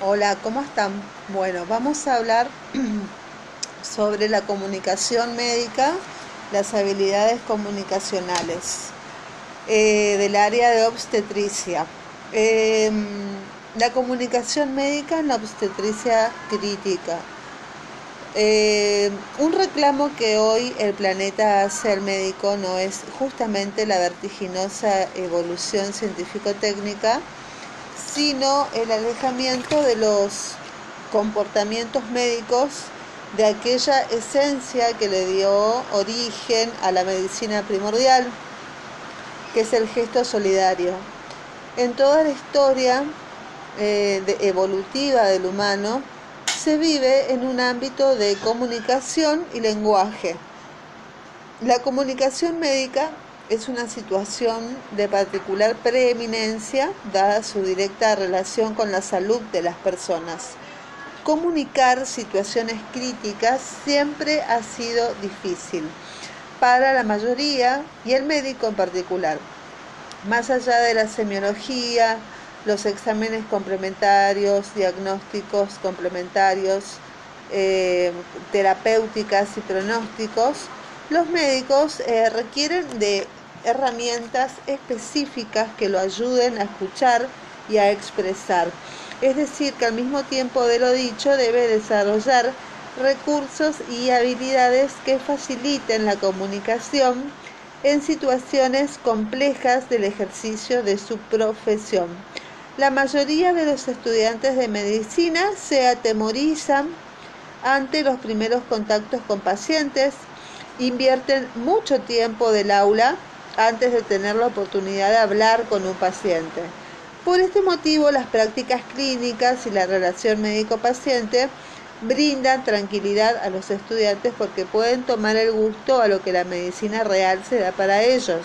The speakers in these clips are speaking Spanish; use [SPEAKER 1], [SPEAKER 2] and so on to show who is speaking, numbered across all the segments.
[SPEAKER 1] Hola, ¿cómo están? Bueno, vamos a hablar sobre la comunicación médica, las habilidades comunicacionales eh, del área de obstetricia. Em, la comunicación médica en la obstetricia crítica. Eh, un reclamo que hoy el planeta hace al médico no es justamente la vertiginosa evolución científico-técnica, sino el alejamiento de los comportamientos médicos de aquella esencia que le dio origen a la medicina primordial, que es el gesto solidario. En toda la historia eh, evolutiva del humano, se vive en un ámbito de comunicación y lenguaje. La comunicación médica es una situación de particular preeminencia dada su directa relación con la salud de las personas. Comunicar situaciones críticas siempre ha sido difícil para la mayoría y el médico en particular. Más allá de la semiología, los exámenes complementarios, diagnósticos complementarios, eh, terapéuticas y pronósticos, los médicos eh, requieren de herramientas específicas que lo ayuden a escuchar y a expresar. Es decir, que al mismo tiempo de lo dicho debe desarrollar recursos y habilidades que faciliten la comunicación en situaciones complejas del ejercicio de su profesión. La mayoría de los estudiantes de medicina se atemorizan ante los primeros contactos con pacientes, invierten mucho tiempo del aula antes de tener la oportunidad de hablar con un paciente. Por este motivo, las prácticas clínicas y la relación médico-paciente brindan tranquilidad a los estudiantes porque pueden tomar el gusto a lo que la medicina real se da para ellos.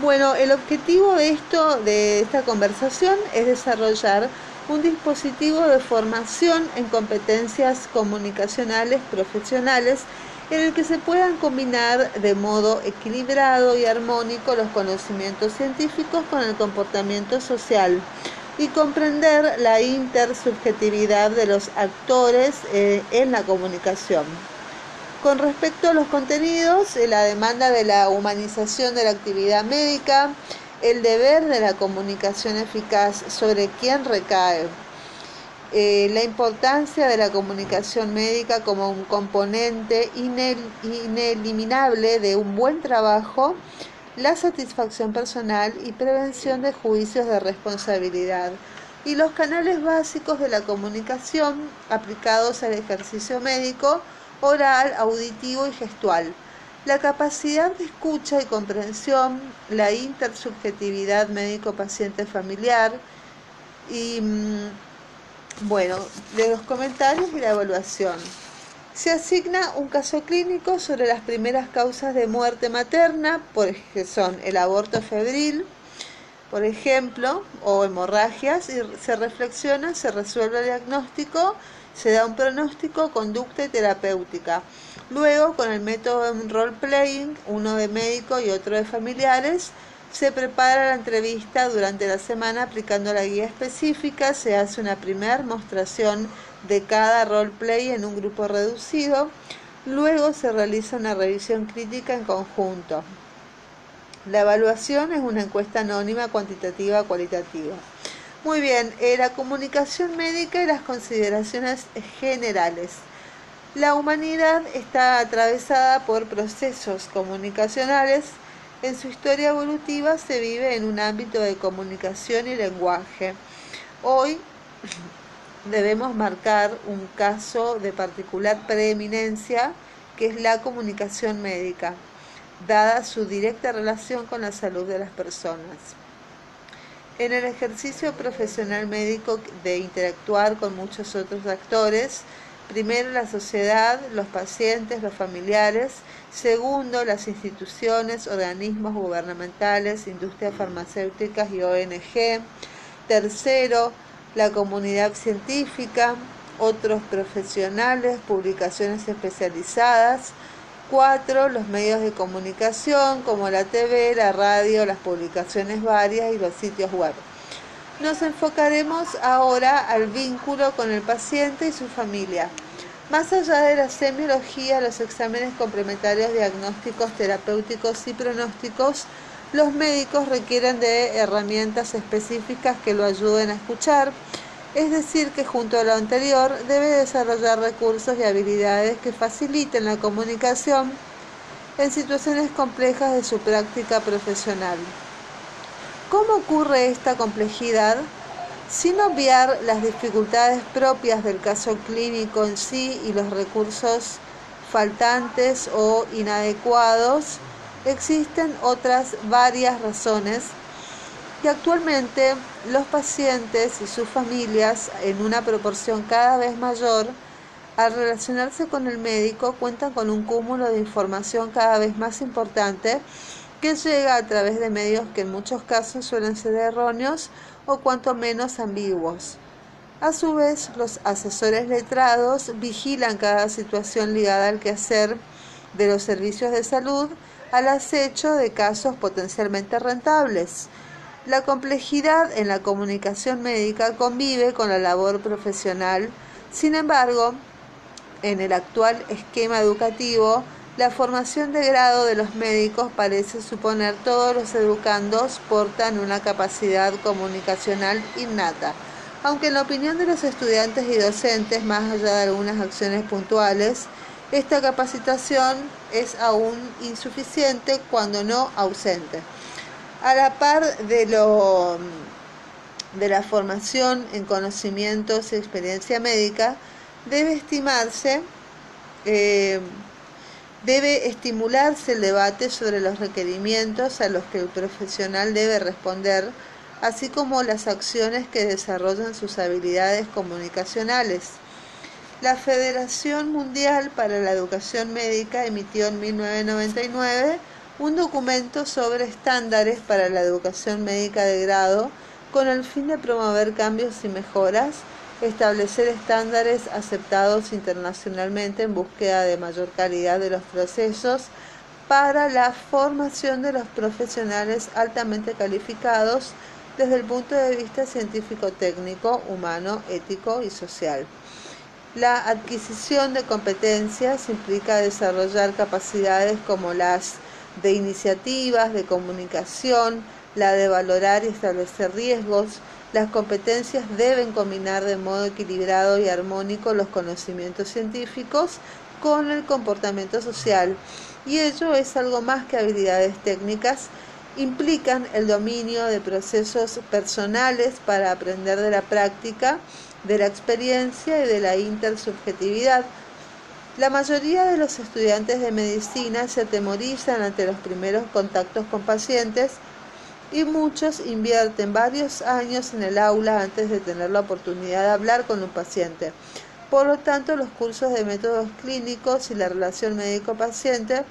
[SPEAKER 1] Bueno, el objetivo de esto, de esta conversación, es desarrollar un dispositivo de formación en competencias comunicacionales profesionales en el que se puedan combinar de modo equilibrado y armónico los conocimientos científicos con el comportamiento social y comprender la intersubjetividad de los actores eh, en la comunicación. Con respecto a los contenidos, eh, la demanda de la humanización de la actividad médica, el deber de la comunicación eficaz sobre quién recae, eh, la importancia de la comunicación médica como un componente ineliminable de un buen trabajo, la satisfacción personal y prevención de juicios de responsabilidad y los canales básicos de la comunicación aplicados al ejercicio médico, oral, auditivo y gestual. La capacidad de escucha y comprensión, la intersubjetividad médico-paciente familiar y mm, bueno, de los comentarios y la evaluación. Se asigna un caso clínico sobre las primeras causas de muerte materna, que son el aborto febril, por ejemplo, o hemorragias, y se reflexiona, se resuelve el diagnóstico, se da un pronóstico, conducta y terapéutica. Luego, con el método de role-playing, uno de médico y otro de familiares, se prepara la entrevista durante la semana aplicando la guía específica, se hace una primera mostración de cada roleplay en un grupo reducido, luego se realiza una revisión crítica en conjunto. La evaluación es una encuesta anónima cuantitativa cualitativa. Muy bien, eh, la comunicación médica y las consideraciones generales. La humanidad está atravesada por procesos comunicacionales en su historia evolutiva se vive en un ámbito de comunicación y lenguaje. Hoy debemos marcar un caso de particular preeminencia que es la comunicación médica, dada su directa relación con la salud de las personas. En el ejercicio profesional médico de interactuar con muchos otros actores, Primero, la sociedad, los pacientes, los familiares. Segundo, las instituciones, organismos gubernamentales, industrias farmacéuticas y ONG. Tercero, la comunidad científica, otros profesionales, publicaciones especializadas. Cuatro, los medios de comunicación como la TV, la radio, las publicaciones varias y los sitios web. Nos enfocaremos ahora al vínculo con el paciente y su familia. Más allá de la semiología, los exámenes complementarios diagnósticos, terapéuticos y pronósticos, los médicos requieren de herramientas específicas que lo ayuden a escuchar, es decir, que junto a lo anterior debe desarrollar recursos y habilidades que faciliten la comunicación en situaciones complejas de su práctica profesional. ¿Cómo ocurre esta complejidad? Sin obviar las dificultades propias del caso clínico en sí y los recursos faltantes o inadecuados, existen otras varias razones y actualmente los pacientes y sus familias, en una proporción cada vez mayor, al relacionarse con el médico cuentan con un cúmulo de información cada vez más importante que llega a través de medios que en muchos casos suelen ser erróneos o cuanto menos ambiguos. A su vez, los asesores letrados vigilan cada situación ligada al quehacer de los servicios de salud al acecho de casos potencialmente rentables. La complejidad en la comunicación médica convive con la labor profesional, sin embargo, en el actual esquema educativo, la formación de grado de los médicos parece suponer todos los educandos portan una capacidad comunicacional innata, aunque en la opinión de los estudiantes y docentes, más allá de algunas acciones puntuales, esta capacitación es aún insuficiente cuando no ausente. A la par de, lo, de la formación en conocimientos y experiencia médica, debe estimarse eh, Debe estimularse el debate sobre los requerimientos a los que el profesional debe responder, así como las acciones que desarrollan sus habilidades comunicacionales. La Federación Mundial para la Educación Médica emitió en 1999 un documento sobre estándares para la educación médica de grado con el fin de promover cambios y mejoras establecer estándares aceptados internacionalmente en búsqueda de mayor calidad de los procesos para la formación de los profesionales altamente calificados desde el punto de vista científico-técnico, humano, ético y social. La adquisición de competencias implica desarrollar capacidades como las de iniciativas, de comunicación, la de valorar y establecer riesgos, las competencias deben combinar de modo equilibrado y armónico los conocimientos científicos con el comportamiento social y ello es algo más que habilidades técnicas, implican el dominio de procesos personales para aprender de la práctica, de la experiencia y de la intersubjetividad. La mayoría de los estudiantes de medicina se atemorizan ante los primeros contactos con pacientes y muchos invierten varios años en el aula antes de tener la oportunidad de hablar con un paciente. Por lo tanto, los cursos de métodos clínicos y la relación médico-paciente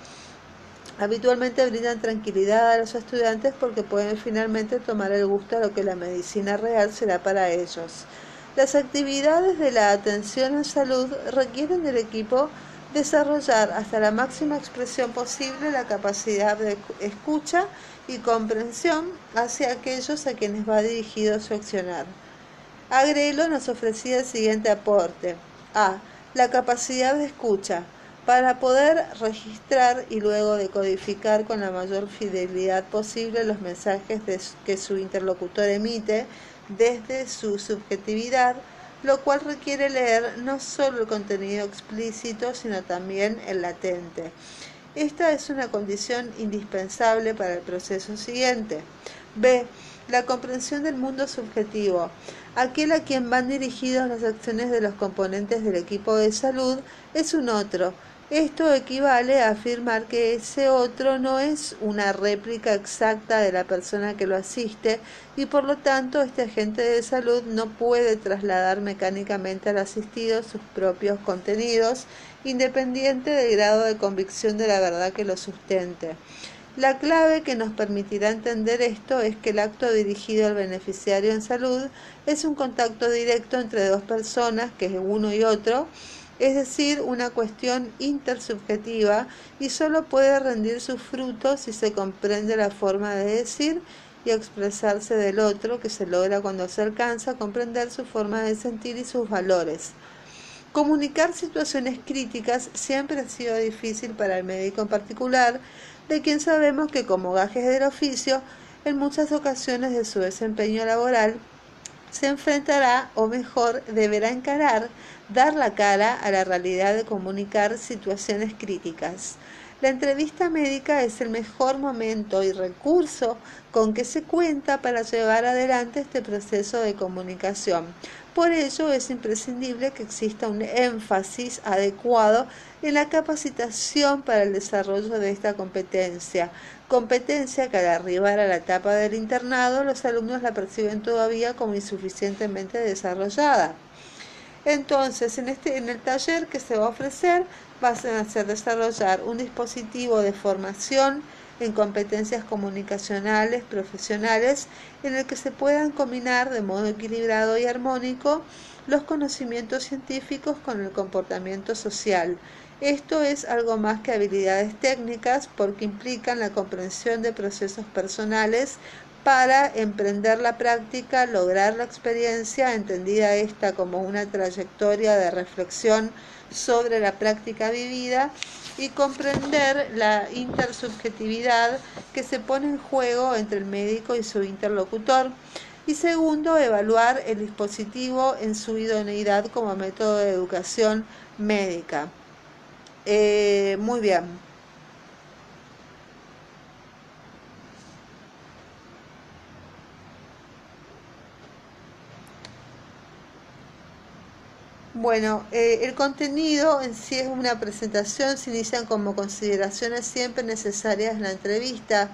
[SPEAKER 1] habitualmente brindan tranquilidad a los estudiantes porque pueden finalmente tomar el gusto a lo que la medicina real será para ellos. Las actividades de la atención en salud requieren del equipo desarrollar hasta la máxima expresión posible la capacidad de escucha y comprensión hacia aquellos a quienes va dirigido su accionar. Agrelo nos ofrecía el siguiente aporte. A. La capacidad de escucha para poder registrar y luego decodificar con la mayor fidelidad posible los mensajes que su interlocutor emite desde su subjetividad, lo cual requiere leer no solo el contenido explícito, sino también el latente. Esta es una condición indispensable para el proceso siguiente. B. La comprensión del mundo subjetivo. Aquel a quien van dirigidas las acciones de los componentes del equipo de salud es un otro. Esto equivale a afirmar que ese otro no es una réplica exacta de la persona que lo asiste y por lo tanto este agente de salud no puede trasladar mecánicamente al asistido sus propios contenidos independiente del grado de convicción de la verdad que lo sustente. La clave que nos permitirá entender esto es que el acto dirigido al beneficiario en salud es un contacto directo entre dos personas, que es uno y otro, es decir, una cuestión intersubjetiva y solo puede rendir sus frutos si se comprende la forma de decir y expresarse del otro que se logra cuando se alcanza a comprender su forma de sentir y sus valores. Comunicar situaciones críticas siempre ha sido difícil para el médico en particular, de quien sabemos que como gajes del oficio, en muchas ocasiones de su desempeño laboral, se enfrentará o mejor deberá encarar, dar la cara a la realidad de comunicar situaciones críticas. La entrevista médica es el mejor momento y recurso con que se cuenta para llevar adelante este proceso de comunicación. Por ello es imprescindible que exista un énfasis adecuado en la capacitación para el desarrollo de esta competencia, competencia que al arribar a la etapa del internado los alumnos la perciben todavía como insuficientemente desarrollada. Entonces, en, este, en el taller que se va a ofrecer, vas a hacer desarrollar un dispositivo de formación en competencias comunicacionales profesionales en el que se puedan combinar de modo equilibrado y armónico los conocimientos científicos con el comportamiento social. Esto es algo más que habilidades técnicas porque implican la comprensión de procesos personales para emprender la práctica, lograr la experiencia, entendida esta como una trayectoria de reflexión sobre la práctica vivida y comprender la intersubjetividad que se pone en juego entre el médico y su interlocutor. Y segundo, evaluar el dispositivo en su idoneidad como método de educación médica. Eh, muy bien. Bueno, eh, el contenido en sí es una presentación, se inician como consideraciones siempre necesarias en la entrevista,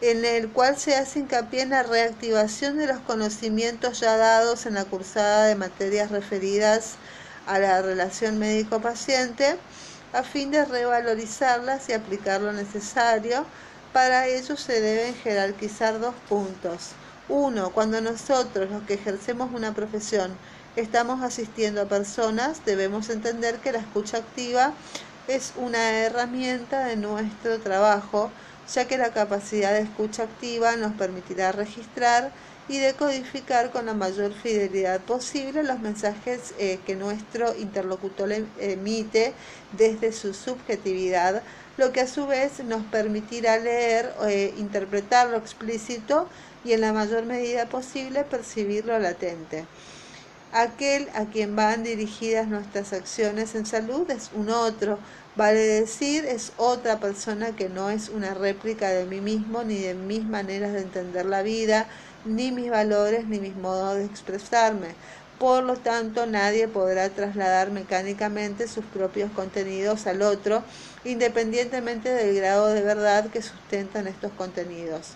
[SPEAKER 1] en el cual se hace hincapié en la reactivación de los conocimientos ya dados en la cursada de materias referidas a la relación médico-paciente, a fin de revalorizarlas y aplicar lo necesario. Para ello se deben jerarquizar dos puntos. Uno, cuando nosotros, los que ejercemos una profesión, estamos asistiendo a personas, debemos entender que la escucha activa es una herramienta de nuestro trabajo, ya que la capacidad de escucha activa nos permitirá registrar y decodificar con la mayor fidelidad posible los mensajes eh, que nuestro interlocutor emite desde su subjetividad, lo que a su vez nos permitirá leer, eh, interpretar lo explícito y en la mayor medida posible percibir lo latente. Aquel a quien van dirigidas nuestras acciones en salud es un otro, vale decir, es otra persona que no es una réplica de mí mismo, ni de mis maneras de entender la vida, ni mis valores, ni mis modos de expresarme. Por lo tanto, nadie podrá trasladar mecánicamente sus propios contenidos al otro, independientemente del grado de verdad que sustentan estos contenidos.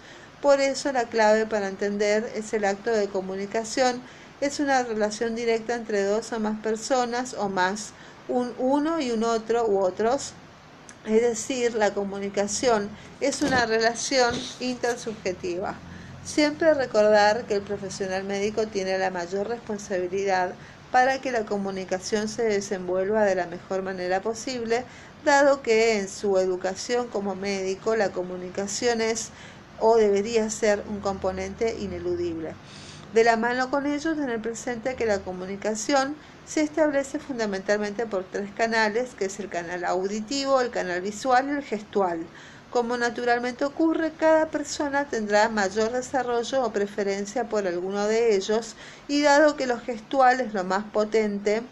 [SPEAKER 1] Por eso la clave para entender es el acto de comunicación es una relación directa entre dos o más personas o más, un uno y un otro u otros. Es decir, la comunicación es una relación intersubjetiva. Siempre recordar que el profesional médico tiene la mayor responsabilidad para que la comunicación se desenvuelva de la mejor manera posible, dado que en su educación como médico la comunicación es o debería ser un componente ineludible. De la mano con ellos, tener presente que la comunicación se establece fundamentalmente por tres canales, que es el canal auditivo, el canal visual y el gestual. Como naturalmente ocurre, cada persona tendrá mayor desarrollo o preferencia por alguno de ellos y dado que lo gestual es lo más potente,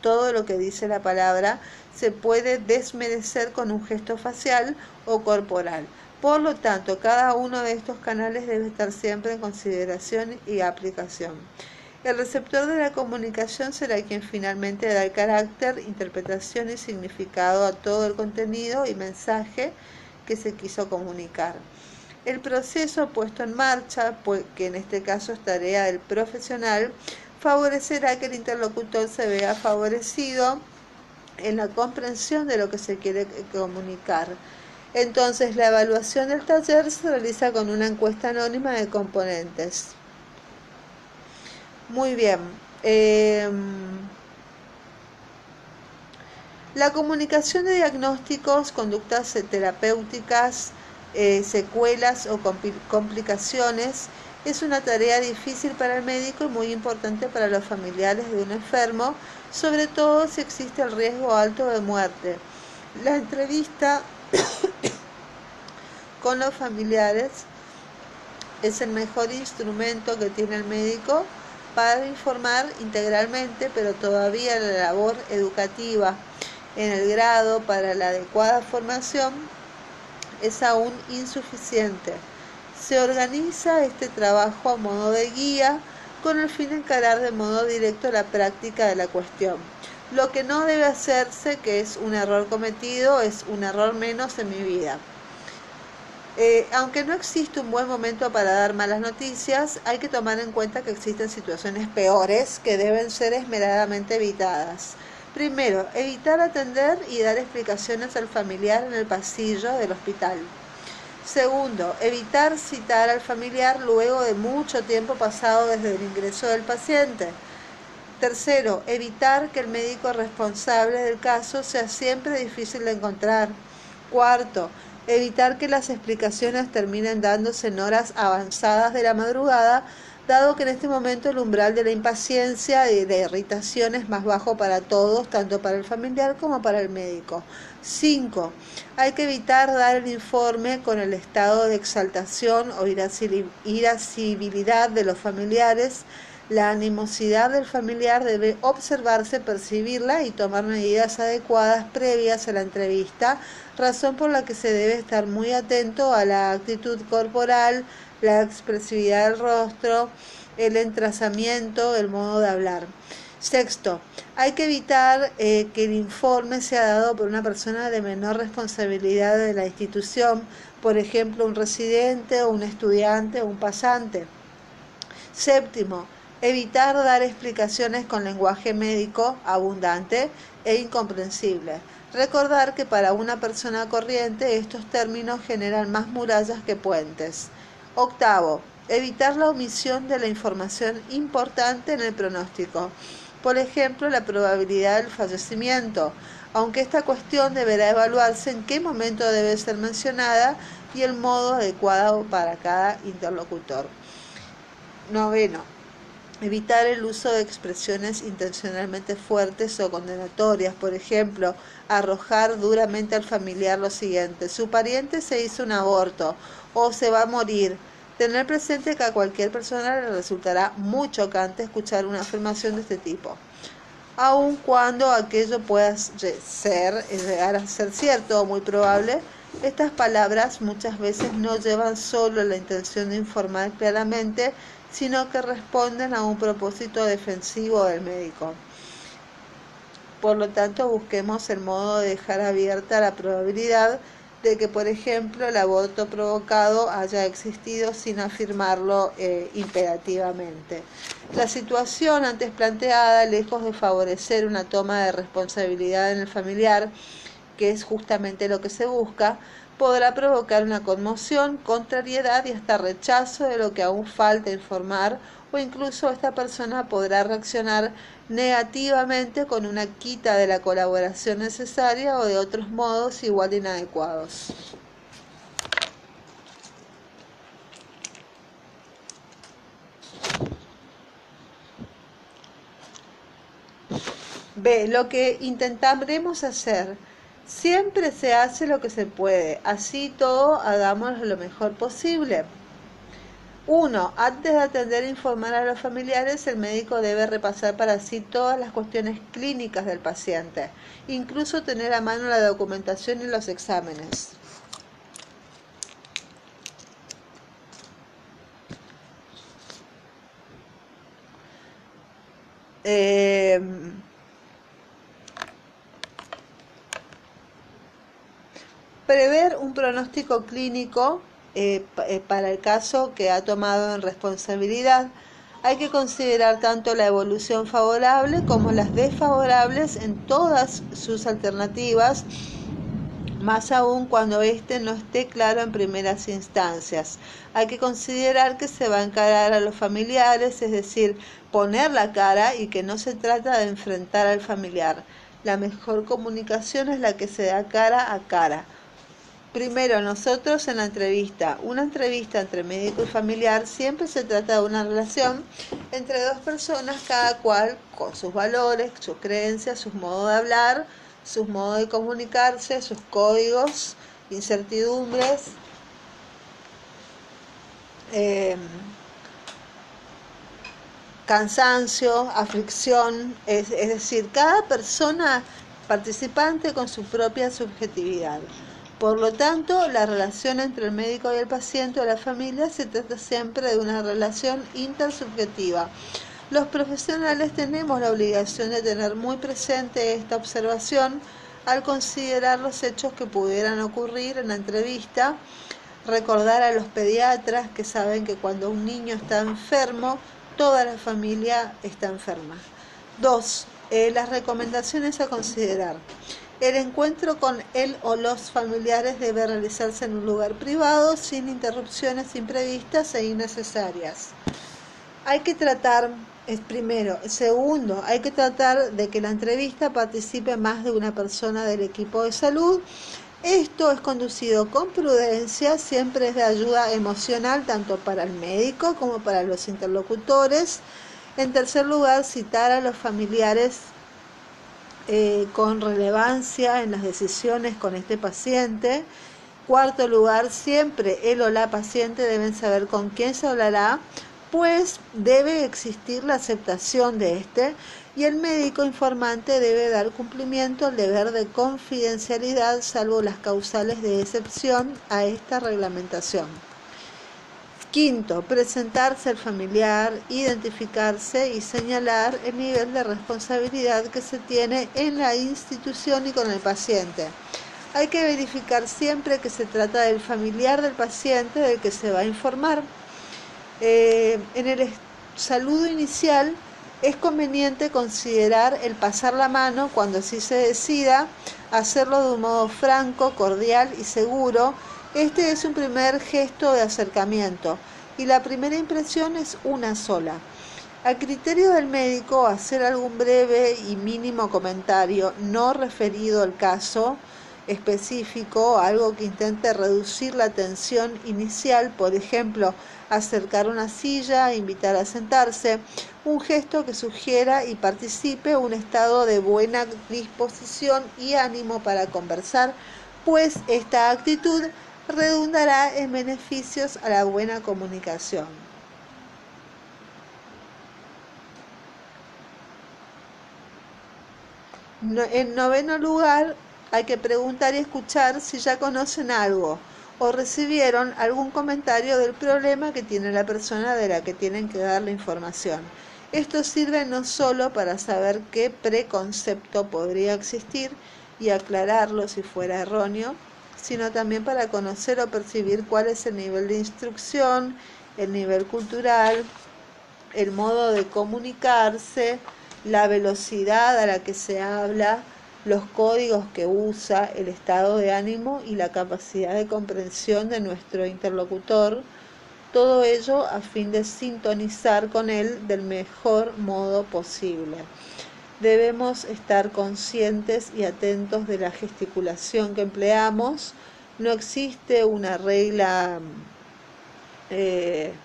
[SPEAKER 1] todo lo que dice la palabra se puede desmerecer con un gesto facial o corporal. Por lo tanto, cada uno de estos canales debe estar siempre en consideración y aplicación. El receptor de la comunicación será quien finalmente da el carácter, interpretación y significado a todo el contenido y mensaje que se quiso comunicar. El proceso puesto en marcha, pues, que en este caso es tarea del profesional, favorecerá que el interlocutor se vea favorecido en la comprensión de lo que se quiere comunicar entonces, la evaluación del taller se realiza con una encuesta anónima de componentes. Muy bien. Em, la comunicación de diagnósticos, conductas terapéuticas, eh, secuelas o complicaciones es una tarea difícil para el médico y muy importante para los familiares de un enfermo, sobre todo si existe el riesgo alto de muerte. La entrevista con los familiares es el mejor instrumento que tiene el médico para informar integralmente, pero todavía la labor educativa en el grado para la adecuada formación es aún insuficiente. Se organiza este trabajo a modo de guía con el fin de encarar de modo directo la práctica de la cuestión. Lo que no debe hacerse, que es un error cometido, es un error menos en mi vida. Eh, aunque no existe un buen momento para dar malas noticias, hay que tomar en cuenta que existen situaciones peores que deben ser esmeradamente evitadas. Primero, evitar atender y dar explicaciones al familiar en el pasillo del hospital. Segundo, evitar citar al familiar luego de mucho tiempo pasado desde el ingreso del paciente. Tercero, evitar que el médico responsable del caso sea siempre difícil de encontrar. Cuarto, evitar que las explicaciones terminen dándose en horas avanzadas de la madrugada, dado que en este momento el umbral de la impaciencia y de irritación es más bajo para todos, tanto para el familiar como para el médico. 5. Hay que evitar dar el informe con el estado de exaltación o irascibilidad de los familiares la animosidad del familiar debe observarse, percibirla y tomar medidas adecuadas previas a la entrevista, razón por la que se debe estar muy atento a la actitud corporal, la expresividad del rostro, el entrazamiento, el modo de hablar. Sexto, hay que evitar eh, que el informe sea dado por una persona de menor responsabilidad de la institución, por ejemplo, un residente un estudiante o un pasante. Séptimo, Evitar dar explicaciones con lenguaje médico abundante e incomprensible. Recordar que para una persona corriente estos términos generan más murallas que puentes. Octavo, evitar la omisión de la información importante en el pronóstico. Por ejemplo, la probabilidad del fallecimiento, aunque esta cuestión deberá evaluarse en qué momento debe ser mencionada y el modo adecuado para cada interlocutor. Noveno, Evitar el uso de expresiones intencionalmente fuertes o condenatorias, por ejemplo, arrojar duramente al familiar lo siguiente, su pariente se hizo un aborto o se va a morir. Tener presente que a cualquier persona le resultará muy chocante escuchar una afirmación de este tipo, aun cuando aquello pueda ser, llegar a ser cierto o muy probable, estas palabras muchas veces no llevan solo la intención de informar claramente, sino que responden a un propósito defensivo del médico. Por lo tanto, busquemos el modo de dejar abierta la probabilidad de que, por ejemplo, el aborto provocado haya existido sin afirmarlo eh, imperativamente. La situación antes planteada, lejos de favorecer una toma de responsabilidad en el familiar, que es justamente lo que se busca, podrá provocar una conmoción, contrariedad y hasta rechazo de lo que aún falta informar o incluso esta persona podrá reaccionar negativamente con una quita de la colaboración necesaria o de otros modos igual de inadecuados. B. Lo que intentaremos hacer Siempre se hace lo que se puede, así todo hagamos lo mejor posible. 1. Antes de atender e informar a los familiares, el médico debe repasar para sí todas las cuestiones clínicas del paciente, incluso tener a mano la documentación y los exámenes. Eh, prever un pronóstico clínico eh, eh, para el caso que ha tomado en responsabilidad. Hay que considerar tanto la evolución favorable como las desfavorables en todas sus alternativas, más aún cuando éste no esté claro en primeras instancias. Hay que considerar que se va a encarar a los familiares, es decir, poner la cara y que no se trata de enfrentar al familiar. La mejor comunicación es la que se da cara a cara Primero, nosotros en la entrevista, una entrevista entre médico y familiar siempre se trata de una relación entre dos personas, cada cual con sus valores, sus creencias, sus modos de hablar, sus modos de comunicarse, sus códigos, incertidumbres. Em, cansancio, aflicción, es, es decir, cada persona participante con su propia subjetividad. Por lo tanto, la relación entre el médico y el paciente o la familia se trata siempre de una relación intersubjetiva. Los profesionales tenemos la obligación de tener muy presente esta observación al considerar los hechos que pudieran ocurrir en la entrevista, recordar a los pediatras que saben que cuando un niño está enfermo, toda la familia está enferma. Dos, eh, las recomendaciones a considerar. El encuentro con él o los familiares debe realizarse en un lugar privado sin interrupciones imprevistas e innecesarias. Hay que tratar, es primero. Segundo, hay que tratar de que la entrevista participe más de una persona del equipo de salud. Esto es conducido con prudencia, siempre es de ayuda emocional tanto para el médico como para los interlocutores. En tercer lugar, citar a los familiares eh, con relevancia en las decisiones con este paciente. Cuarto lugar, siempre él o la paciente deben saber con quién se hablará, pues debe existir la aceptación de este y el médico informante debe dar cumplimiento al deber de confidencialidad salvo las causales de excepción a esta reglamentación. Quinto, presentarse al familiar, identificarse y señalar el nivel de responsabilidad que se tiene en la institución y con el paciente. Hay que verificar siempre que se trata del familiar del paciente del que se va a informar. Eh, en el saludo inicial es conveniente considerar el pasar la mano cuando así se decida, hacerlo de un modo franco, cordial y seguro este es un primer gesto de acercamiento y la primera impresión es una sola. A criterio del médico, hacer algún breve y mínimo comentario no referido al caso específico, algo que intente reducir la tensión inicial, por ejemplo, acercar una silla, invitar a sentarse, un gesto que sugiera y participe un estado de buena disposición y ánimo para conversar, pues esta actitud redundará en beneficios a la buena comunicación. en noveno lugar, hay que preguntar y escuchar si ya conocen algo o recibieron algún comentario del problema que tiene la persona de la que tienen que dar la información. Esto sirve no solo para saber qué preconcepto podría existir y aclararlo si fuera erróneo, sino también para conocer o percibir cuál es el nivel de instrucción, el nivel cultural, el modo de comunicarse, la velocidad a la que se habla, los códigos que usa, el estado de ánimo y la capacidad de comprensión de nuestro interlocutor, todo ello a fin de sintonizar con él del mejor modo posible. Debemos estar conscientes y atentos de la gesticulación que empleamos. No existe una regla eh,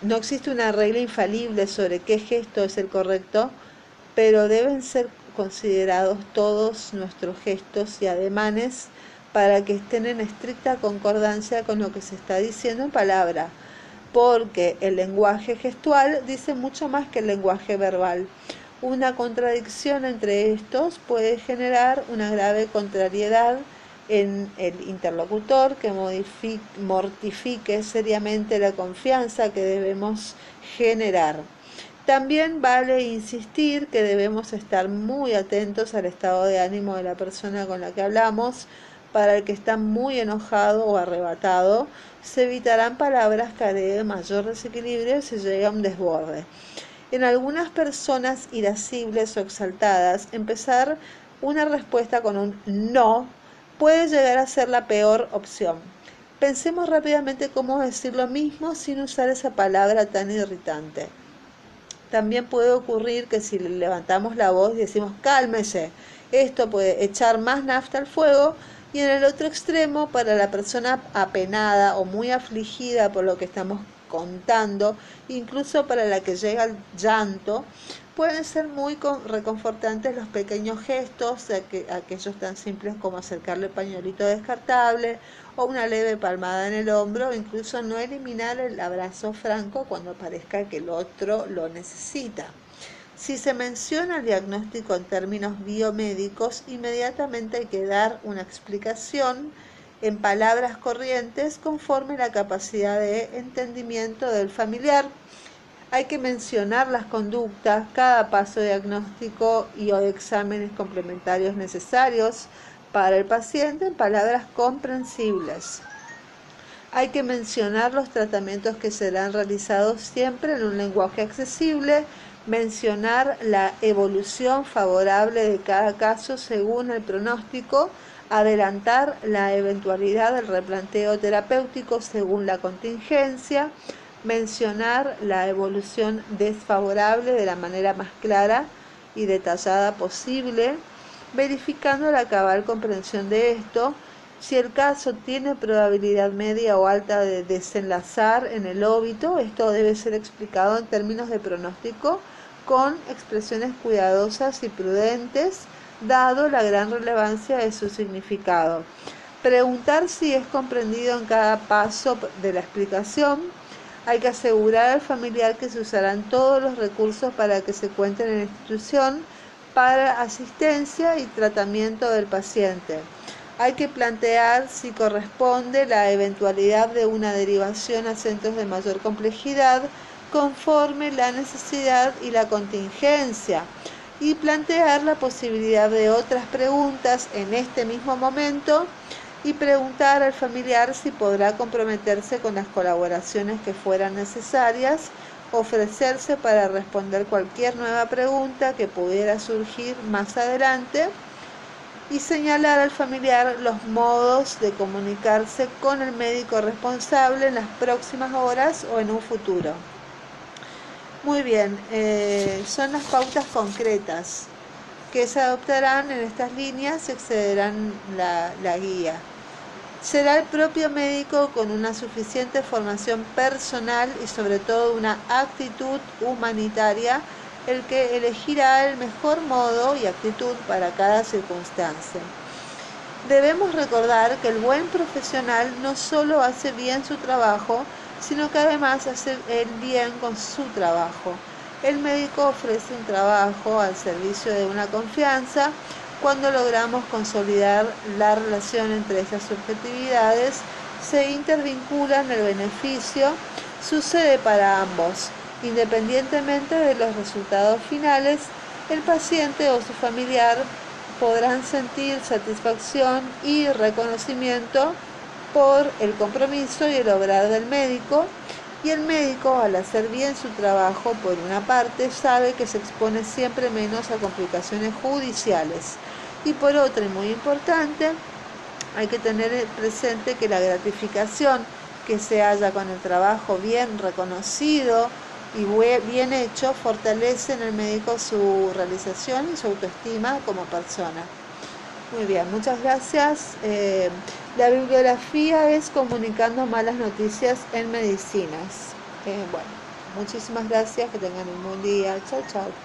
[SPEAKER 1] no existe una regla infalible sobre qué gesto es el correcto, pero deben ser considerados todos nuestros gestos y ademanes para que estén en estricta concordancia con lo que se está diciendo en palabra porque el lenguaje gestual dice mucho más que el lenguaje verbal. Una contradicción entre estos puede generar una grave contrariedad en el interlocutor que mortifique seriamente la confianza que debemos generar. También vale insistir que debemos estar muy atentos al estado de ánimo de la persona con la que hablamos, para el que está muy enojado o arrebatado, se evitarán palabras que agreguen mayor desequilibrio si llega a un desborde. En algunas personas irascibles o exaltadas, empezar una respuesta con un no puede llegar a ser la peor opción. Pensemos rápidamente cómo decir lo mismo sin usar esa palabra tan irritante. También puede ocurrir que si levantamos la voz y decimos cálmese Esto puede echar más nafta al fuego y en el otro extremo, para la persona apenada o muy afligida por lo que estamos contando, incluso para la que llega el llanto, pueden ser muy reconfortantes los pequeños gestos, aquellos tan simples como acercarle pañuelito descartable o una leve palmada en el hombro, incluso no eliminar el abrazo franco cuando parezca que el otro lo necesita. Si se menciona el diagnóstico en términos biomédicos, inmediatamente hay que dar una explicación en palabras corrientes conforme la capacidad de entendimiento del familiar. Hay que mencionar las conductas, cada paso diagnóstico y o de exámenes complementarios necesarios para el paciente en palabras comprensibles. Hay que mencionar los tratamientos que serán realizados siempre en un lenguaje accesible mencionar la evolución favorable de cada caso según el pronóstico, adelantar la eventualidad del replanteo terapéutico según la contingencia, mencionar la evolución desfavorable de la manera más clara y detallada posible, verificando la cabal comprensión de esto, si el caso tiene probabilidad media o alta de desenlazar en el óbito, esto debe ser explicado en términos de pronóstico con expresiones cuidadosas y prudentes, dado la gran relevancia de su significado. Preguntar si es comprendido en cada paso de la explicación. Hay que asegurar al familiar que se usarán todos los recursos para que se cuenten en la institución para asistencia y tratamiento del paciente hay que plantear si corresponde la eventualidad de una derivación a centros de mayor complejidad conforme la necesidad y la contingencia y plantear la posibilidad de otras preguntas en este mismo momento y preguntar al familiar si podrá comprometerse con las colaboraciones que fueran necesarias, ofrecerse para responder cualquier nueva pregunta que pudiera surgir más adelante y señalar al familiar los modos de comunicarse con el médico responsable en las próximas horas o en un futuro. Muy bien, eh, son las pautas concretas que se adoptarán en estas líneas y excederán la, la guía. Será el propio médico con una suficiente formación personal y sobre todo una actitud humanitaria el que elegirá el mejor modo y actitud para cada circunstancia. Debemos recordar que el buen profesional no solo hace bien su trabajo, sino que además hace el bien con su trabajo. El médico ofrece un trabajo al servicio de una confianza cuando logramos consolidar la relación entre esas subjetividades, se intervinculan el beneficio, sucede para ambos. Independientemente de los resultados finales, el paciente o su familiar podrán sentir satisfacción y reconocimiento por el compromiso y el obrar del médico y el médico al hacer bien su trabajo por una parte sabe que se expone siempre menos a complicaciones judiciales. Y por otra y muy importante hay que tener presente que la gratificación que se haya con el trabajo bien reconocido y bien hecho fortalece en el médico su realización y su autoestima como persona. Muy bien, muchas gracias. Eh, la bibliografía es Comunicando Malas Noticias en Medicinas. Eh, bueno, muchísimas gracias, que tengan un buen día. Chao, chao.